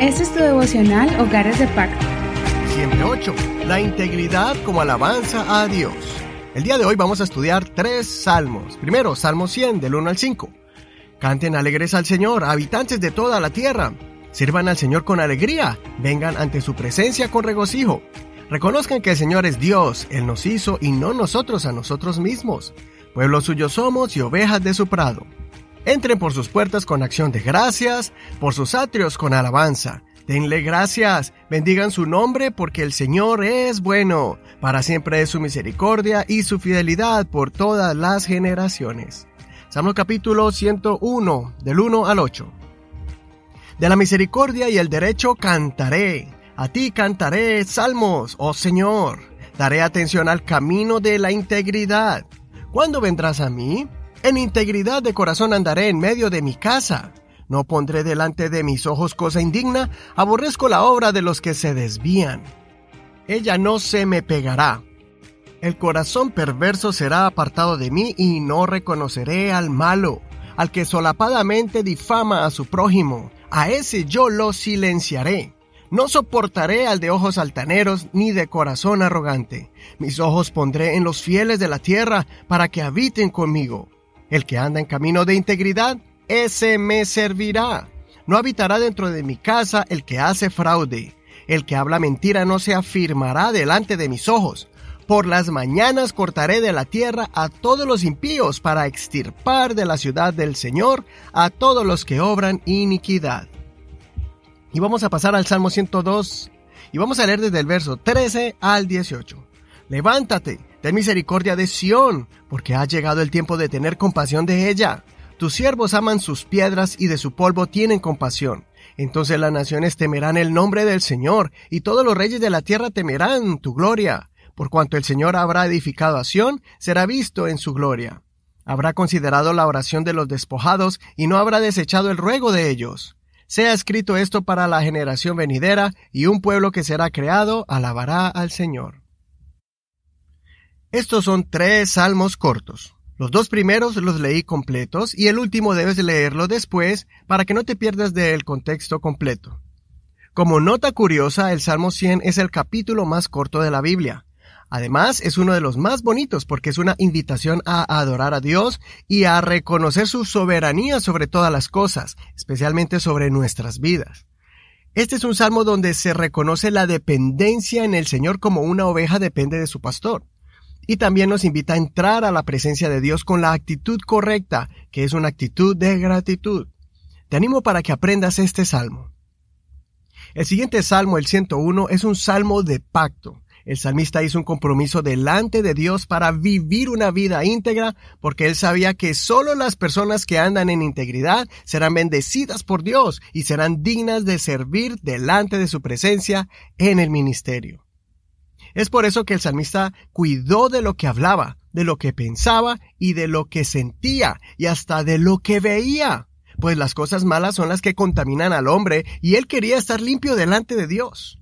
Este es tu devocional Hogares de Pacto. Siempre 8. La integridad como alabanza a Dios. El día de hoy vamos a estudiar tres salmos. Primero, Salmo 100, del 1 al 5. Canten alegres al Señor, habitantes de toda la tierra. Sirvan al Señor con alegría, vengan ante su presencia con regocijo. Reconozcan que el Señor es Dios, Él nos hizo y no nosotros a nosotros mismos. Pueblo suyo somos y ovejas de su prado. Entren por sus puertas con acción de gracias, por sus atrios con alabanza. Denle gracias, bendigan su nombre porque el Señor es bueno. Para siempre es su misericordia y su fidelidad por todas las generaciones. Salmo capítulo 101, del 1 al 8. De la misericordia y el derecho cantaré. A ti cantaré salmos, oh Señor. Daré atención al camino de la integridad. ¿Cuándo vendrás a mí? En integridad de corazón andaré en medio de mi casa. No pondré delante de mis ojos cosa indigna, aborrezco la obra de los que se desvían. Ella no se me pegará. El corazón perverso será apartado de mí y no reconoceré al malo, al que solapadamente difama a su prójimo. A ese yo lo silenciaré. No soportaré al de ojos altaneros ni de corazón arrogante. Mis ojos pondré en los fieles de la tierra para que habiten conmigo. El que anda en camino de integridad, ese me servirá. No habitará dentro de mi casa el que hace fraude. El que habla mentira no se afirmará delante de mis ojos. Por las mañanas cortaré de la tierra a todos los impíos para extirpar de la ciudad del Señor a todos los que obran iniquidad. Y vamos a pasar al Salmo 102 y vamos a leer desde el verso 13 al 18. Levántate, ten misericordia de Sión, porque ha llegado el tiempo de tener compasión de ella. Tus siervos aman sus piedras y de su polvo tienen compasión. Entonces las naciones temerán el nombre del Señor, y todos los reyes de la tierra temerán tu gloria. Por cuanto el Señor habrá edificado a Sión, será visto en su gloria. Habrá considerado la oración de los despojados, y no habrá desechado el ruego de ellos. Sea escrito esto para la generación venidera, y un pueblo que será creado alabará al Señor. Estos son tres salmos cortos. Los dos primeros los leí completos y el último debes leerlo después para que no te pierdas del contexto completo. Como nota curiosa, el Salmo 100 es el capítulo más corto de la Biblia. Además, es uno de los más bonitos porque es una invitación a adorar a Dios y a reconocer su soberanía sobre todas las cosas, especialmente sobre nuestras vidas. Este es un salmo donde se reconoce la dependencia en el Señor como una oveja depende de su pastor y también nos invita a entrar a la presencia de Dios con la actitud correcta, que es una actitud de gratitud. Te animo para que aprendas este salmo. El siguiente salmo, el 101, es un salmo de pacto. El salmista hizo un compromiso delante de Dios para vivir una vida íntegra porque él sabía que solo las personas que andan en integridad serán bendecidas por Dios y serán dignas de servir delante de su presencia en el ministerio. Es por eso que el salmista cuidó de lo que hablaba, de lo que pensaba y de lo que sentía y hasta de lo que veía. Pues las cosas malas son las que contaminan al hombre y él quería estar limpio delante de Dios.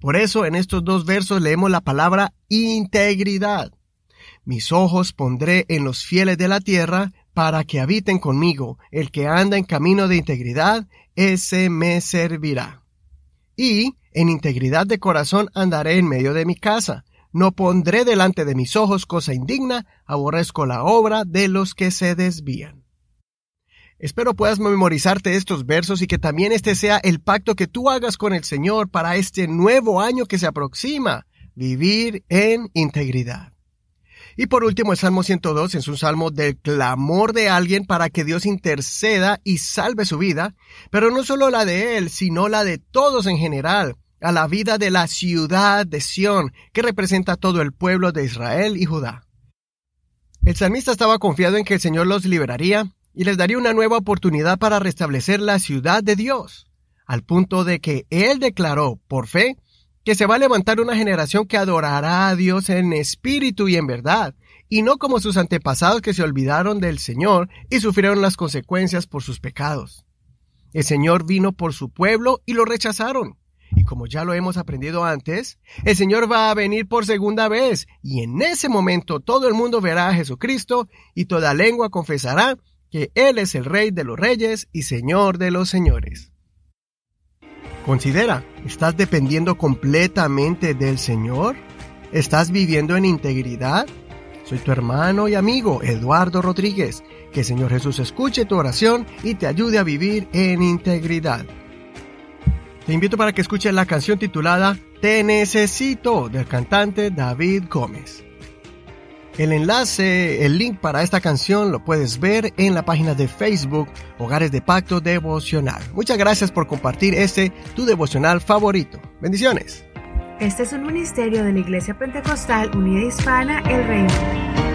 Por eso en estos dos versos leemos la palabra integridad. Mis ojos pondré en los fieles de la tierra para que habiten conmigo. El que anda en camino de integridad, ese me servirá. Y en integridad de corazón andaré en medio de mi casa. No pondré delante de mis ojos cosa indigna, aborrezco la obra de los que se desvían. Espero puedas memorizarte estos versos y que también este sea el pacto que tú hagas con el Señor para este nuevo año que se aproxima, vivir en integridad. Y por último, el Salmo 102 es un salmo del clamor de alguien para que Dios interceda y salve su vida, pero no solo la de él, sino la de todos en general, a la vida de la ciudad de Sión, que representa todo el pueblo de Israel y Judá. El salmista estaba confiado en que el Señor los liberaría y les daría una nueva oportunidad para restablecer la ciudad de Dios, al punto de que él declaró, por fe, que se va a levantar una generación que adorará a Dios en espíritu y en verdad, y no como sus antepasados que se olvidaron del Señor y sufrieron las consecuencias por sus pecados. El Señor vino por su pueblo y lo rechazaron. Y como ya lo hemos aprendido antes, el Señor va a venir por segunda vez y en ese momento todo el mundo verá a Jesucristo y toda lengua confesará que Él es el Rey de los Reyes y Señor de los Señores. Considera, ¿estás dependiendo completamente del Señor? ¿Estás viviendo en integridad? Soy tu hermano y amigo Eduardo Rodríguez. Que el Señor Jesús escuche tu oración y te ayude a vivir en integridad. Te invito para que escuches la canción titulada Te Necesito del cantante David Gómez. El enlace, el link para esta canción lo puedes ver en la página de Facebook Hogares de Pacto Devocional. Muchas gracias por compartir este tu devocional favorito. Bendiciones. Este es un ministerio de la Iglesia Pentecostal Unida Hispana El Reino.